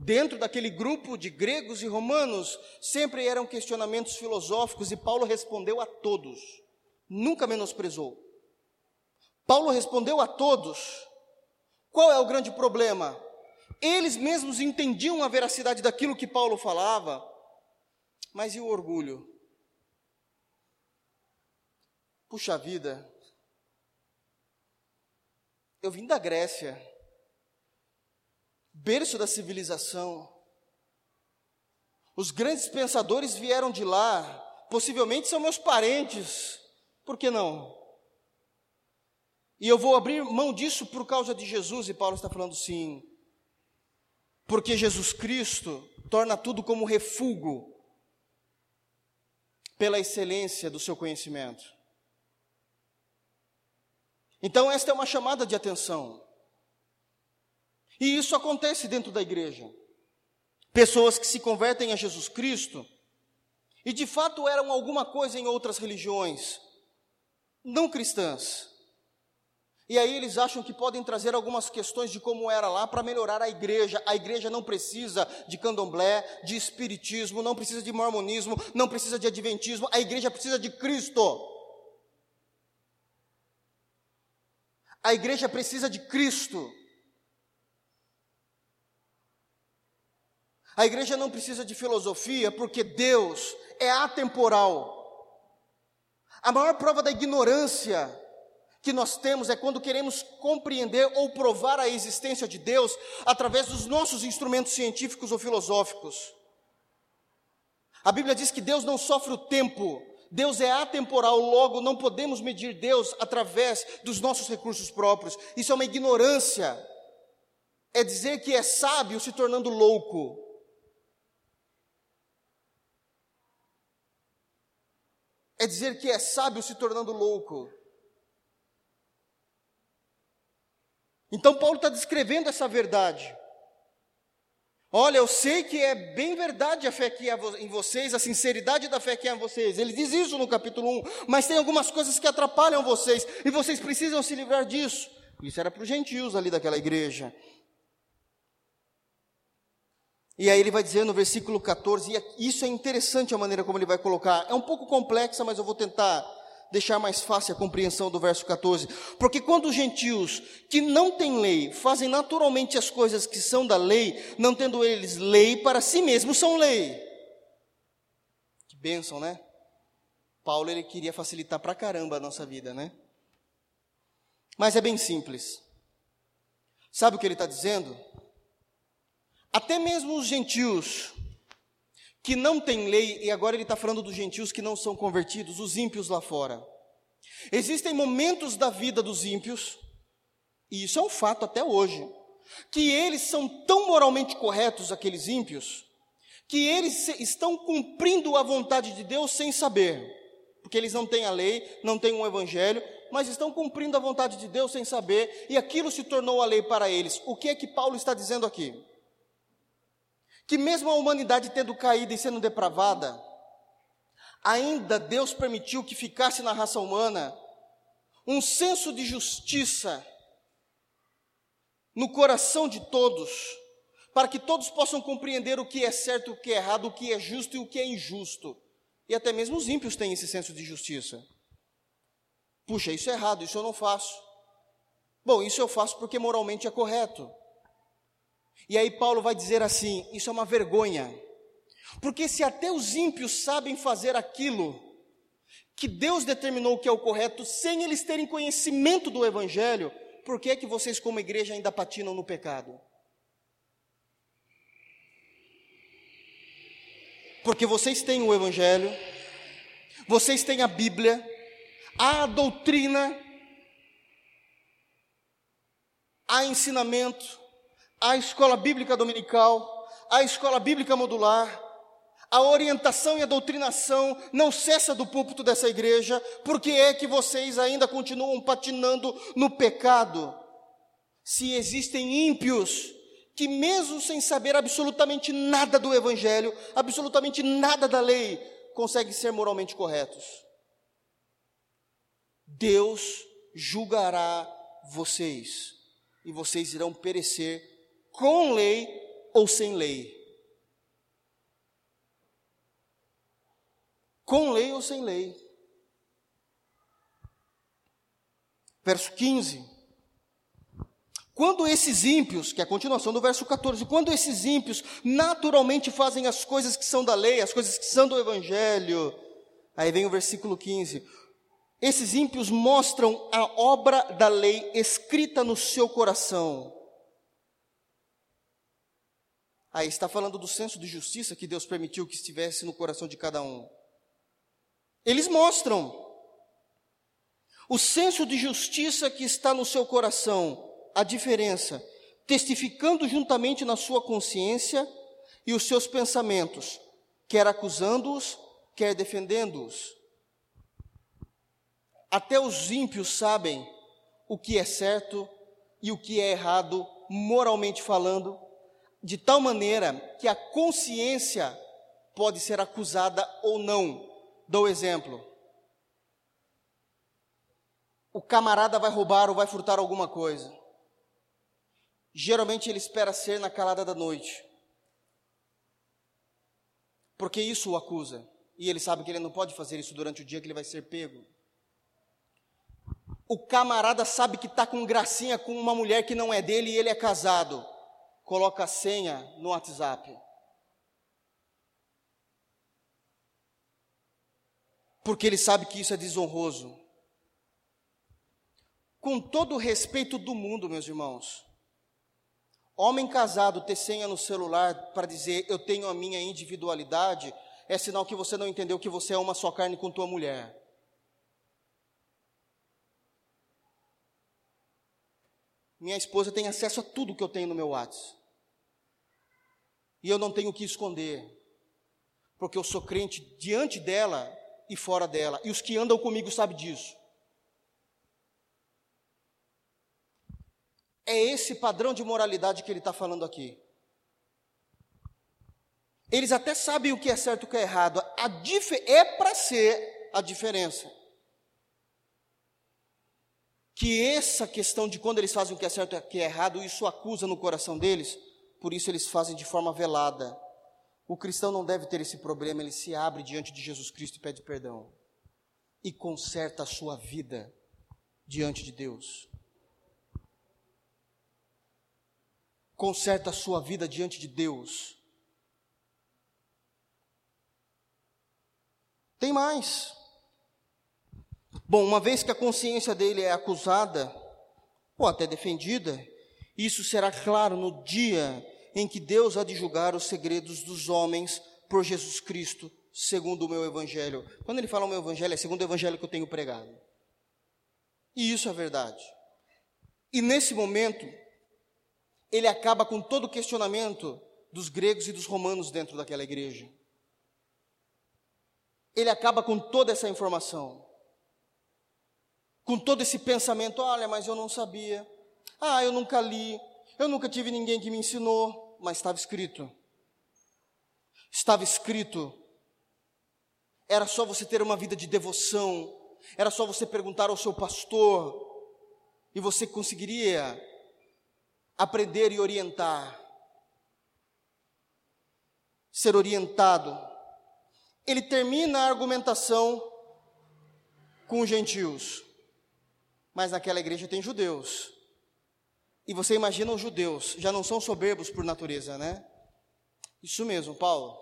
Dentro daquele grupo de gregos e romanos, sempre eram questionamentos filosóficos e Paulo respondeu a todos, nunca menosprezou. Paulo respondeu a todos, qual é o grande problema? Eles mesmos entendiam a veracidade daquilo que Paulo falava, mas e o orgulho? Puxa vida, eu vim da Grécia, berço da civilização. Os grandes pensadores vieram de lá, possivelmente são meus parentes, por que não? E eu vou abrir mão disso por causa de Jesus, e Paulo está falando sim. Porque Jesus Cristo torna tudo como refúgio pela excelência do seu conhecimento. Então, esta é uma chamada de atenção. E isso acontece dentro da igreja. Pessoas que se convertem a Jesus Cristo e de fato eram alguma coisa em outras religiões, não cristãs. E aí eles acham que podem trazer algumas questões de como era lá para melhorar a igreja. A igreja não precisa de candomblé, de espiritismo, não precisa de mormonismo, não precisa de adventismo. A igreja precisa de Cristo. A igreja precisa de Cristo. A igreja não precisa de filosofia, porque Deus é atemporal. A maior prova da ignorância que nós temos é quando queremos compreender ou provar a existência de Deus através dos nossos instrumentos científicos ou filosóficos. A Bíblia diz que Deus não sofre o tempo, Deus é atemporal, logo não podemos medir Deus através dos nossos recursos próprios. Isso é uma ignorância. É dizer que é sábio se tornando louco. É dizer que é sábio se tornando louco. Então, Paulo está descrevendo essa verdade. Olha, eu sei que é bem verdade a fé que há em vocês, a sinceridade da fé que há em vocês. Ele diz isso no capítulo 1, mas tem algumas coisas que atrapalham vocês, e vocês precisam se livrar disso. Isso era para os gentios ali daquela igreja. E aí ele vai dizer no versículo 14, e isso é interessante a maneira como ele vai colocar. É um pouco complexa, mas eu vou tentar deixar mais fácil a compreensão do verso 14. Porque quando os gentios que não têm lei fazem naturalmente as coisas que são da lei, não tendo eles lei para si mesmos, são lei. Que bênção, né? Paulo ele queria facilitar pra caramba a nossa vida, né? Mas é bem simples. Sabe o que ele está dizendo? Até mesmo os gentios que não tem lei, e agora ele está falando dos gentios que não são convertidos, os ímpios lá fora. Existem momentos da vida dos ímpios, e isso é um fato até hoje, que eles são tão moralmente corretos, aqueles ímpios, que eles estão cumprindo a vontade de Deus sem saber, porque eles não têm a lei, não têm um evangelho, mas estão cumprindo a vontade de Deus sem saber, e aquilo se tornou a lei para eles. O que é que Paulo está dizendo aqui? Que mesmo a humanidade tendo caído e sendo depravada, ainda Deus permitiu que ficasse na raça humana um senso de justiça no coração de todos, para que todos possam compreender o que é certo, o que é errado, o que é justo e o que é injusto. E até mesmo os ímpios têm esse senso de justiça. Puxa, isso é errado, isso eu não faço. Bom, isso eu faço porque moralmente é correto. E aí Paulo vai dizer assim: isso é uma vergonha. Porque se até os ímpios sabem fazer aquilo que Deus determinou que é o correto, sem eles terem conhecimento do Evangelho, por que é que vocês, como igreja, ainda patinam no pecado? Porque vocês têm o Evangelho, vocês têm a Bíblia, a doutrina, há ensinamento, a escola bíblica dominical, a escola bíblica modular, A orientação e a doutrinação não cessa do púlpito dessa igreja, porque é que vocês ainda continuam patinando no pecado. Se existem ímpios que, mesmo sem saber absolutamente nada do Evangelho, absolutamente nada da lei, conseguem ser moralmente corretos. Deus julgará vocês, e vocês irão perecer com lei ou sem lei. com lei ou sem lei. Verso 15. Quando esses ímpios, que é a continuação do verso 14, quando esses ímpios naturalmente fazem as coisas que são da lei, as coisas que são do evangelho, aí vem o versículo 15. Esses ímpios mostram a obra da lei escrita no seu coração. Aí está falando do senso de justiça que Deus permitiu que estivesse no coração de cada um. Eles mostram o senso de justiça que está no seu coração, a diferença, testificando juntamente na sua consciência e os seus pensamentos, quer acusando-os, quer defendendo-os. Até os ímpios sabem o que é certo e o que é errado, moralmente falando, de tal maneira que a consciência pode ser acusada ou não Dou exemplo. O camarada vai roubar ou vai furtar alguma coisa. Geralmente ele espera ser na calada da noite. Porque isso o acusa. E ele sabe que ele não pode fazer isso durante o dia que ele vai ser pego. O camarada sabe que está com gracinha com uma mulher que não é dele e ele é casado. Coloca a senha no WhatsApp. porque ele sabe que isso é desonroso. Com todo o respeito do mundo, meus irmãos, homem casado ter senha no celular para dizer eu tenho a minha individualidade, é sinal que você não entendeu que você é uma só carne com tua mulher. Minha esposa tem acesso a tudo que eu tenho no meu WhatsApp. E eu não tenho o que esconder, porque eu sou crente diante dela, e fora dela. E os que andam comigo sabem disso. É esse padrão de moralidade que ele está falando aqui. Eles até sabem o que é certo e o que é errado. é para ser a diferença. Que essa questão de quando eles fazem o que é certo e o que é errado, isso acusa no coração deles, por isso eles fazem de forma velada. O cristão não deve ter esse problema, ele se abre diante de Jesus Cristo e pede perdão. E conserta a sua vida diante de Deus. Conserta a sua vida diante de Deus. Tem mais. Bom, uma vez que a consciência dele é acusada, ou até defendida, isso será claro no dia em que Deus há de julgar os segredos dos homens por Jesus Cristo, segundo o meu evangelho. Quando ele fala o meu evangelho, é segundo o evangelho que eu tenho pregado. E isso é verdade. E nesse momento, ele acaba com todo o questionamento dos gregos e dos romanos dentro daquela igreja. Ele acaba com toda essa informação. Com todo esse pensamento, olha, mas eu não sabia. Ah, eu nunca li. Eu nunca tive ninguém que me ensinou mas estava escrito. Estava escrito. Era só você ter uma vida de devoção, era só você perguntar ao seu pastor, e você conseguiria aprender e orientar. Ser orientado. Ele termina a argumentação com os gentios, mas naquela igreja tem judeus. E você imagina os judeus, já não são soberbos por natureza, né? Isso mesmo, Paulo.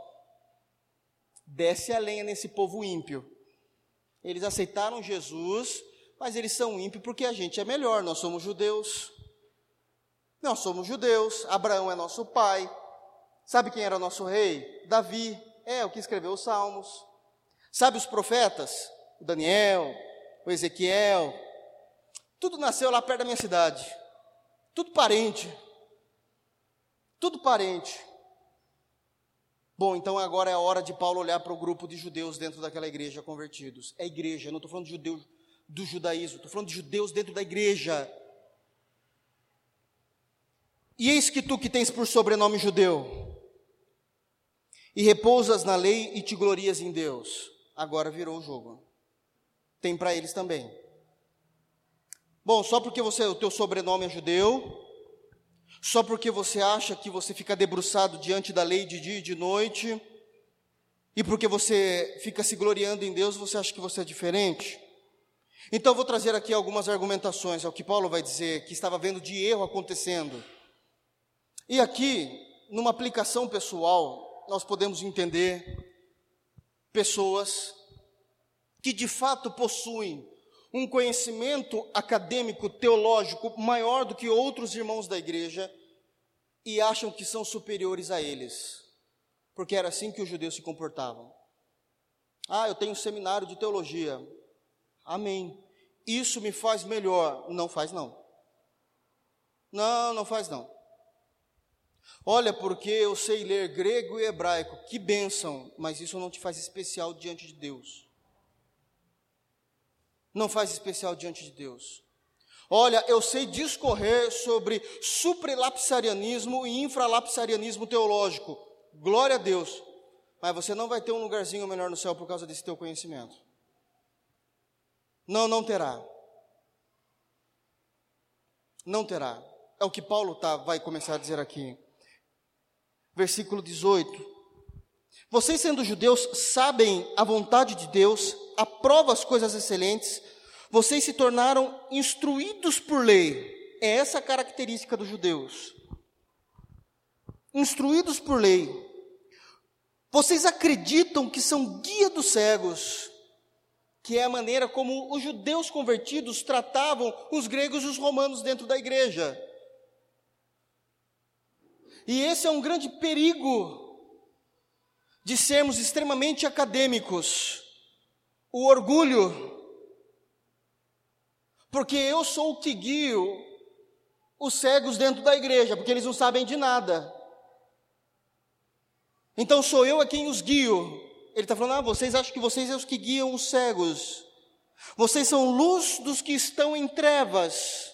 Desce a lenha nesse povo ímpio. Eles aceitaram Jesus, mas eles são ímpios porque a gente é melhor, nós somos judeus. Nós somos judeus, Abraão é nosso pai. Sabe quem era nosso rei? Davi, é o que escreveu os Salmos. Sabe os profetas? O Daniel, o Ezequiel. Tudo nasceu lá perto da minha cidade. Tudo parente. Tudo parente. Bom, então agora é a hora de Paulo olhar para o grupo de judeus dentro daquela igreja convertidos. É igreja, não estou falando de judeus do judaísmo, estou falando de judeus dentro da igreja. E eis que tu que tens por sobrenome judeu, e repousas na lei e te glorias em Deus, agora virou o jogo. Tem para eles também. Bom, só porque você, o teu sobrenome é judeu, só porque você acha que você fica debruçado diante da lei de dia e de noite, e porque você fica se gloriando em Deus, você acha que você é diferente? Então vou trazer aqui algumas argumentações ao que Paulo vai dizer que estava vendo de erro acontecendo. E aqui, numa aplicação pessoal, nós podemos entender pessoas que de fato possuem um conhecimento acadêmico, teológico maior do que outros irmãos da igreja e acham que são superiores a eles, porque era assim que os judeus se comportavam. Ah, eu tenho um seminário de teologia. Amém. Isso me faz melhor. Não faz não. Não, não faz não. Olha, porque eu sei ler grego e hebraico, que bênção, mas isso não te faz especial diante de Deus não faz especial diante de Deus. Olha, eu sei discorrer sobre supralapsarianismo e infralapsarianismo teológico. Glória a Deus. Mas você não vai ter um lugarzinho melhor no céu por causa desse teu conhecimento. Não, não terá. Não terá. É o que Paulo tá, vai começar a dizer aqui. Versículo 18. Vocês, sendo judeus, sabem a vontade de Deus, aprovam as coisas excelentes, vocês se tornaram instruídos por lei. É essa a característica dos judeus. Instruídos por lei. Vocês acreditam que são guia dos cegos, que é a maneira como os judeus convertidos tratavam os gregos e os romanos dentro da igreja. E esse é um grande perigo de sermos extremamente acadêmicos, o orgulho, porque eu sou o que guio os cegos dentro da igreja, porque eles não sabem de nada. Então sou eu a quem os guio. Ele está falando, ah, vocês acham que vocês são os que guiam os cegos. Vocês são luz dos que estão em trevas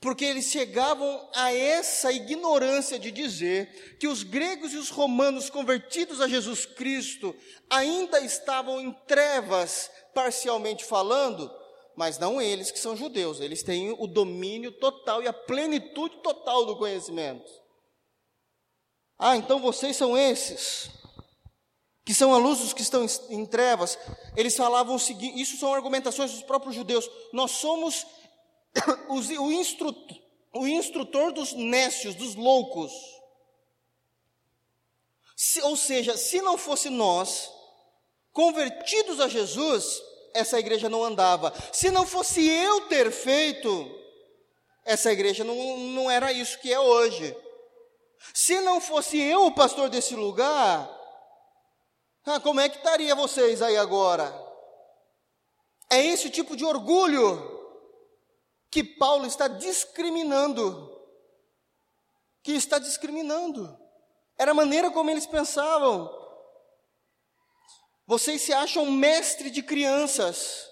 porque eles chegavam a essa ignorância de dizer que os gregos e os romanos convertidos a Jesus Cristo ainda estavam em trevas, parcialmente falando, mas não eles que são judeus, eles têm o domínio total e a plenitude total do conhecimento. Ah, então vocês são esses, que são a luz dos que estão em trevas. Eles falavam o seguinte: isso são argumentações dos próprios judeus. Nós somos o, instrutor, o instrutor dos nécios, dos loucos. Se, ou seja, se não fosse nós, convertidos a Jesus, essa igreja não andava. Se não fosse eu ter feito, essa igreja não, não era isso que é hoje. Se não fosse eu o pastor desse lugar, ah, como é que estaria vocês aí agora? É esse tipo de orgulho que Paulo está discriminando. Que está discriminando. Era a maneira como eles pensavam. Vocês se acham mestre de crianças.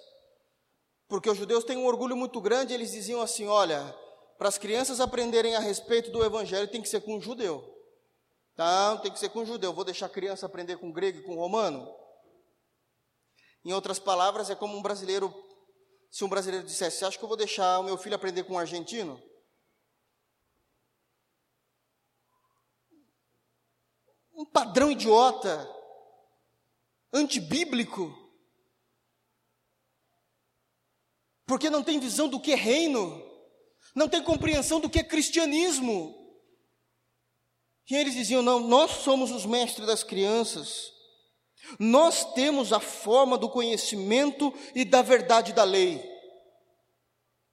Porque os judeus têm um orgulho muito grande, eles diziam assim: olha, para as crianças aprenderem a respeito do evangelho tem que ser com um judeu. Tá? Tem que ser com um judeu. Vou deixar a criança aprender com grego e com romano? Em outras palavras, é como um brasileiro se um brasileiro dissesse: acha que eu vou deixar o meu filho aprender com um argentino? Um padrão idiota, antibíblico, porque não tem visão do que é reino, não tem compreensão do que é cristianismo. E eles diziam: Não, nós somos os mestres das crianças. Nós temos a forma do conhecimento e da verdade da lei.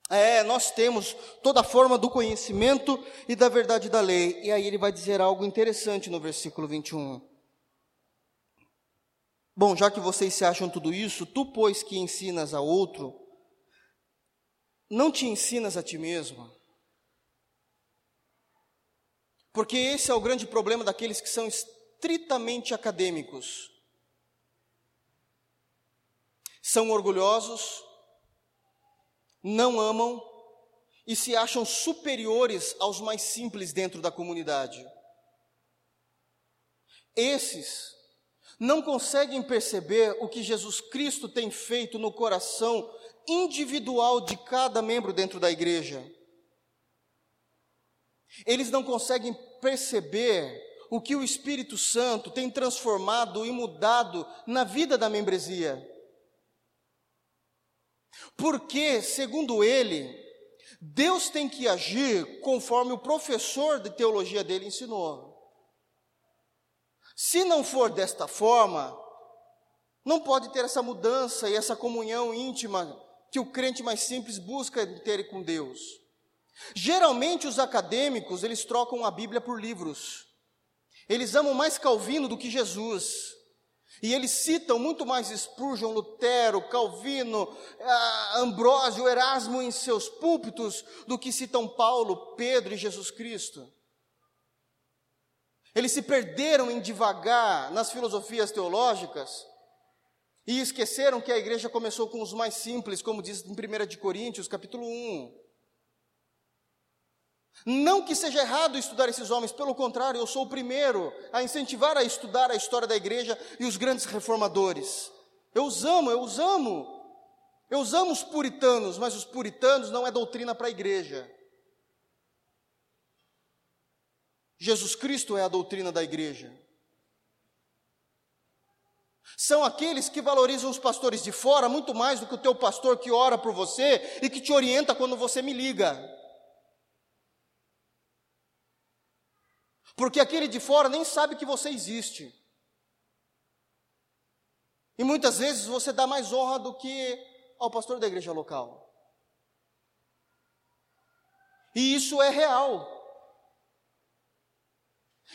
É, nós temos toda a forma do conhecimento e da verdade da lei. E aí ele vai dizer algo interessante no versículo 21. Bom, já que vocês se acham tudo isso, tu, pois, que ensinas a outro, não te ensinas a ti mesmo. Porque esse é o grande problema daqueles que são estritamente acadêmicos. São orgulhosos, não amam e se acham superiores aos mais simples dentro da comunidade. Esses não conseguem perceber o que Jesus Cristo tem feito no coração individual de cada membro dentro da igreja. Eles não conseguem perceber o que o Espírito Santo tem transformado e mudado na vida da membresia. Porque, segundo ele, Deus tem que agir conforme o professor de teologia dele ensinou. Se não for desta forma, não pode ter essa mudança e essa comunhão íntima que o crente mais simples busca ter com Deus. Geralmente os acadêmicos, eles trocam a Bíblia por livros. Eles amam mais Calvino do que Jesus. E eles citam muito mais Spurgeon, Lutero, Calvino, ah, Ambrósio, Erasmo em seus púlpitos do que citam Paulo, Pedro e Jesus Cristo. Eles se perderam em divagar nas filosofias teológicas e esqueceram que a igreja começou com os mais simples, como diz em 1 de Coríntios, capítulo 1. Não que seja errado estudar esses homens, pelo contrário, eu sou o primeiro a incentivar a estudar a história da igreja e os grandes reformadores. Eu os amo, eu os amo. Eu os amo os puritanos, mas os puritanos não é doutrina para a igreja. Jesus Cristo é a doutrina da igreja. São aqueles que valorizam os pastores de fora muito mais do que o teu pastor que ora por você e que te orienta quando você me liga. Porque aquele de fora nem sabe que você existe. E muitas vezes você dá mais honra do que ao pastor da igreja local. E isso é real.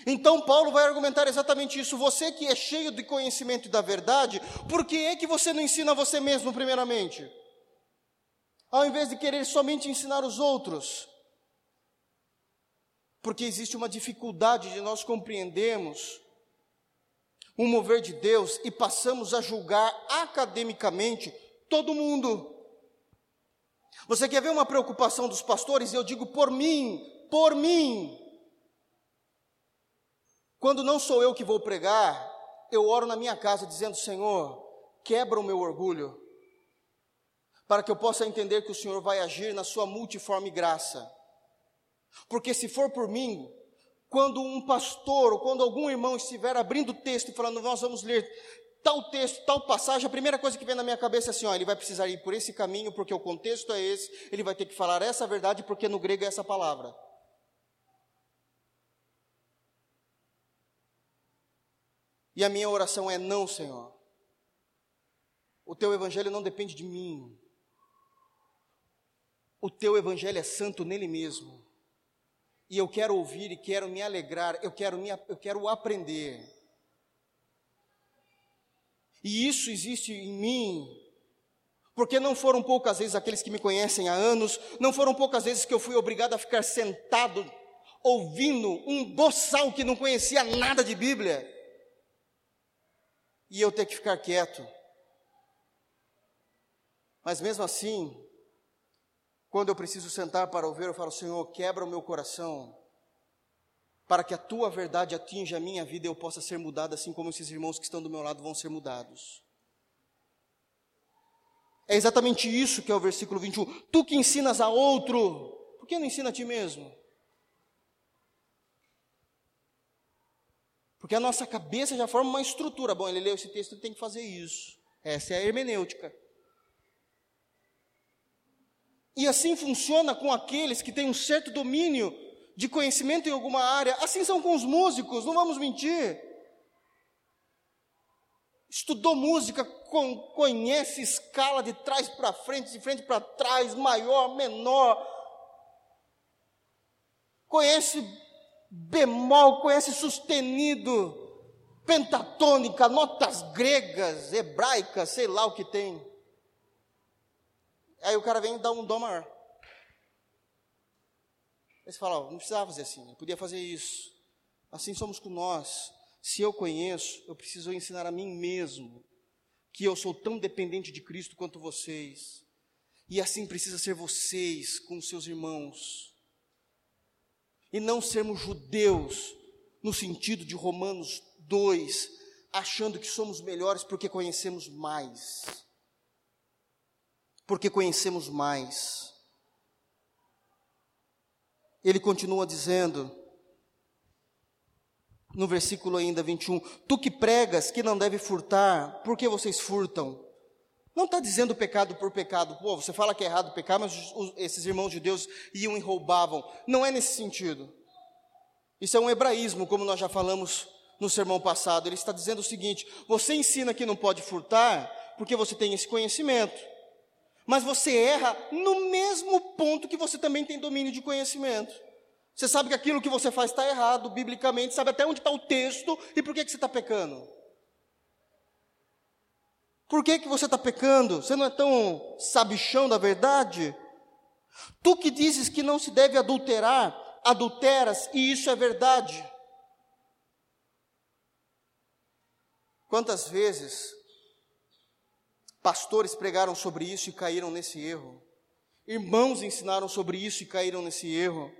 Então Paulo vai argumentar exatamente isso. Você que é cheio de conhecimento da verdade, por que é que você não ensina você mesmo primeiramente? Ao invés de querer somente ensinar os outros. Porque existe uma dificuldade de nós compreendermos o mover de Deus e passamos a julgar academicamente todo mundo. Você quer ver uma preocupação dos pastores? Eu digo por mim, por mim. Quando não sou eu que vou pregar, eu oro na minha casa dizendo: Senhor, quebra o meu orgulho, para que eu possa entender que o Senhor vai agir na sua multiforme graça. Porque se for por mim, quando um pastor ou quando algum irmão estiver abrindo o texto e falando, nós vamos ler tal texto, tal passagem, a primeira coisa que vem na minha cabeça é assim: ó, ele vai precisar ir por esse caminho, porque o contexto é esse, ele vai ter que falar essa verdade, porque no grego é essa palavra. E a minha oração é: não, Senhor. O teu evangelho não depende de mim. O teu evangelho é santo nele mesmo. E eu quero ouvir e quero me alegrar, eu quero, me, eu quero aprender. E isso existe em mim, porque não foram poucas vezes aqueles que me conhecem há anos, não foram poucas vezes que eu fui obrigado a ficar sentado ouvindo um boçal que não conhecia nada de Bíblia e eu ter que ficar quieto. Mas mesmo assim, quando eu preciso sentar para ouvir, eu falo: Senhor, quebra o meu coração, para que a tua verdade atinja a minha vida e eu possa ser mudado, assim como esses irmãos que estão do meu lado vão ser mudados. É exatamente isso que é o versículo 21. Tu que ensinas a outro, por que não ensina a ti mesmo? Porque a nossa cabeça já forma uma estrutura. Bom, ele leu esse texto, ele tem que fazer isso. Essa é a hermenêutica. E assim funciona com aqueles que têm um certo domínio de conhecimento em alguma área. Assim são com os músicos, não vamos mentir. Estudou música, conhece escala de trás para frente, de frente para trás, maior, menor. Conhece bemol, conhece sustenido, pentatônica, notas gregas, hebraicas, sei lá o que tem. Aí o cara vem e dá um dó maior. Aí você fala, não precisava fazer assim, podia fazer isso. Assim somos com nós. se eu conheço, eu preciso ensinar a mim mesmo que eu sou tão dependente de Cristo quanto vocês. E assim precisa ser vocês com seus irmãos. E não sermos judeus no sentido de Romanos 2, achando que somos melhores porque conhecemos mais. Porque conhecemos mais. Ele continua dizendo, no versículo ainda 21, tu que pregas que não deve furtar, por que vocês furtam? Não está dizendo pecado por pecado, pô, você fala que é errado pecar, mas os, esses irmãos de Deus iam e roubavam. Não é nesse sentido. Isso é um hebraísmo, como nós já falamos no sermão passado. Ele está dizendo o seguinte: você ensina que não pode furtar, porque você tem esse conhecimento. Mas você erra no mesmo ponto que você também tem domínio de conhecimento. Você sabe que aquilo que você faz está errado, biblicamente, sabe até onde está o texto e por que, que você está pecando. Por que, que você está pecando? Você não é tão sabichão da verdade? Tu que dizes que não se deve adulterar, adulteras, e isso é verdade. Quantas vezes pastores pregaram sobre isso e caíram nesse erro? Irmãos ensinaram sobre isso e caíram nesse erro.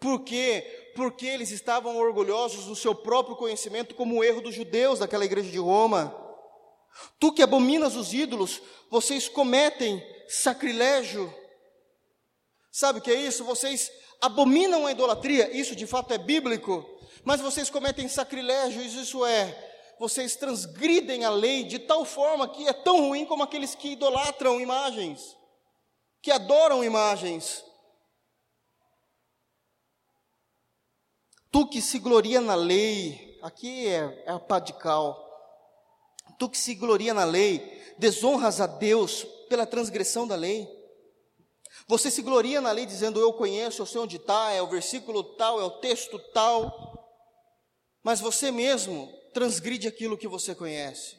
Por quê? Porque eles estavam orgulhosos do seu próprio conhecimento, como o erro dos judeus daquela igreja de Roma. Tu que abominas os ídolos, vocês cometem sacrilégio. Sabe o que é isso? Vocês abominam a idolatria, isso de fato é bíblico, mas vocês cometem sacrilégios, isso é, vocês transgridem a lei de tal forma que é tão ruim como aqueles que idolatram imagens, que adoram imagens. Tu que se gloria na lei, aqui é, é a padical, tu que se gloria na lei, desonras a Deus pela transgressão da lei. Você se gloria na lei dizendo eu conheço, eu sei onde está, é o versículo tal, é o texto tal, mas você mesmo transgride aquilo que você conhece.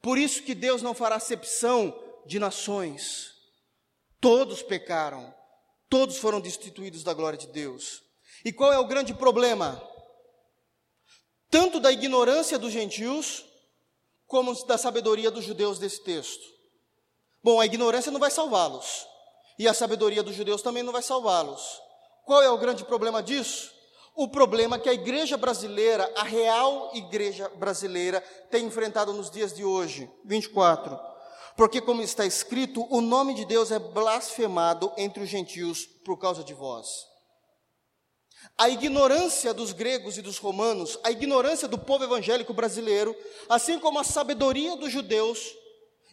Por isso que Deus não fará acepção de nações. Todos pecaram, todos foram destituídos da glória de Deus. E qual é o grande problema? Tanto da ignorância dos gentios, como da sabedoria dos judeus desse texto. Bom, a ignorância não vai salvá-los, e a sabedoria dos judeus também não vai salvá-los. Qual é o grande problema disso? O problema que a igreja brasileira, a real igreja brasileira, tem enfrentado nos dias de hoje. 24. Porque, como está escrito, o nome de Deus é blasfemado entre os gentios por causa de vós. A ignorância dos gregos e dos romanos, a ignorância do povo evangélico brasileiro, assim como a sabedoria dos judeus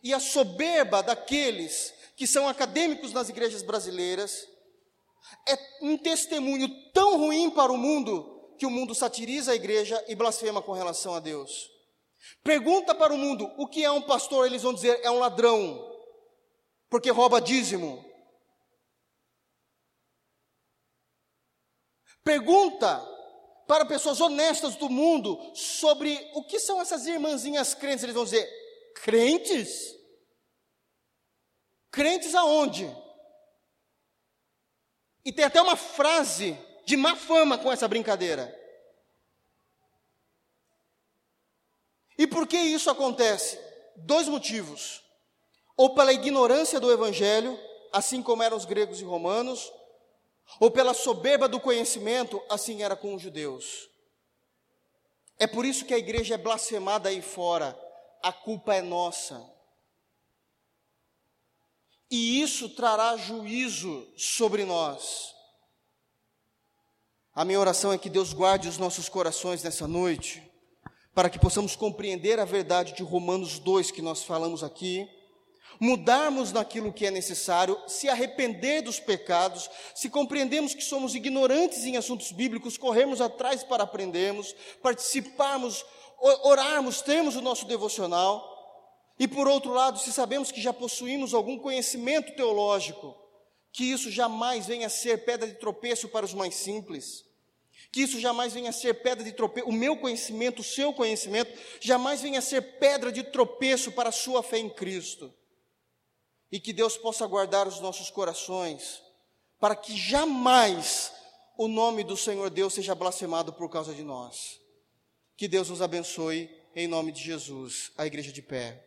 e a soberba daqueles que são acadêmicos nas igrejas brasileiras, é um testemunho tão ruim para o mundo que o mundo satiriza a igreja e blasfema com relação a Deus. Pergunta para o mundo o que é um pastor, eles vão dizer é um ladrão, porque rouba dízimo. Pergunta para pessoas honestas do mundo sobre o que são essas irmãzinhas crentes, eles vão dizer: crentes? Crentes aonde? E tem até uma frase de má fama com essa brincadeira. E por que isso acontece? Dois motivos. Ou pela ignorância do evangelho, assim como eram os gregos e romanos, ou pela soberba do conhecimento, assim era com os judeus. É por isso que a igreja é blasfemada aí fora. A culpa é nossa. E isso trará juízo sobre nós. A minha oração é que Deus guarde os nossos corações nessa noite, para que possamos compreender a verdade de Romanos 2 que nós falamos aqui mudarmos naquilo que é necessário, se arrepender dos pecados, se compreendemos que somos ignorantes em assuntos bíblicos, corrermos atrás para aprendermos, participarmos, orarmos, termos o nosso devocional. E por outro lado, se sabemos que já possuímos algum conhecimento teológico, que isso jamais venha a ser pedra de tropeço para os mais simples. Que isso jamais venha a ser pedra de tropeço, o meu conhecimento, o seu conhecimento, jamais venha a ser pedra de tropeço para a sua fé em Cristo e que Deus possa guardar os nossos corações, para que jamais o nome do Senhor Deus seja blasfemado por causa de nós. Que Deus nos abençoe, em nome de Jesus. A igreja de pé.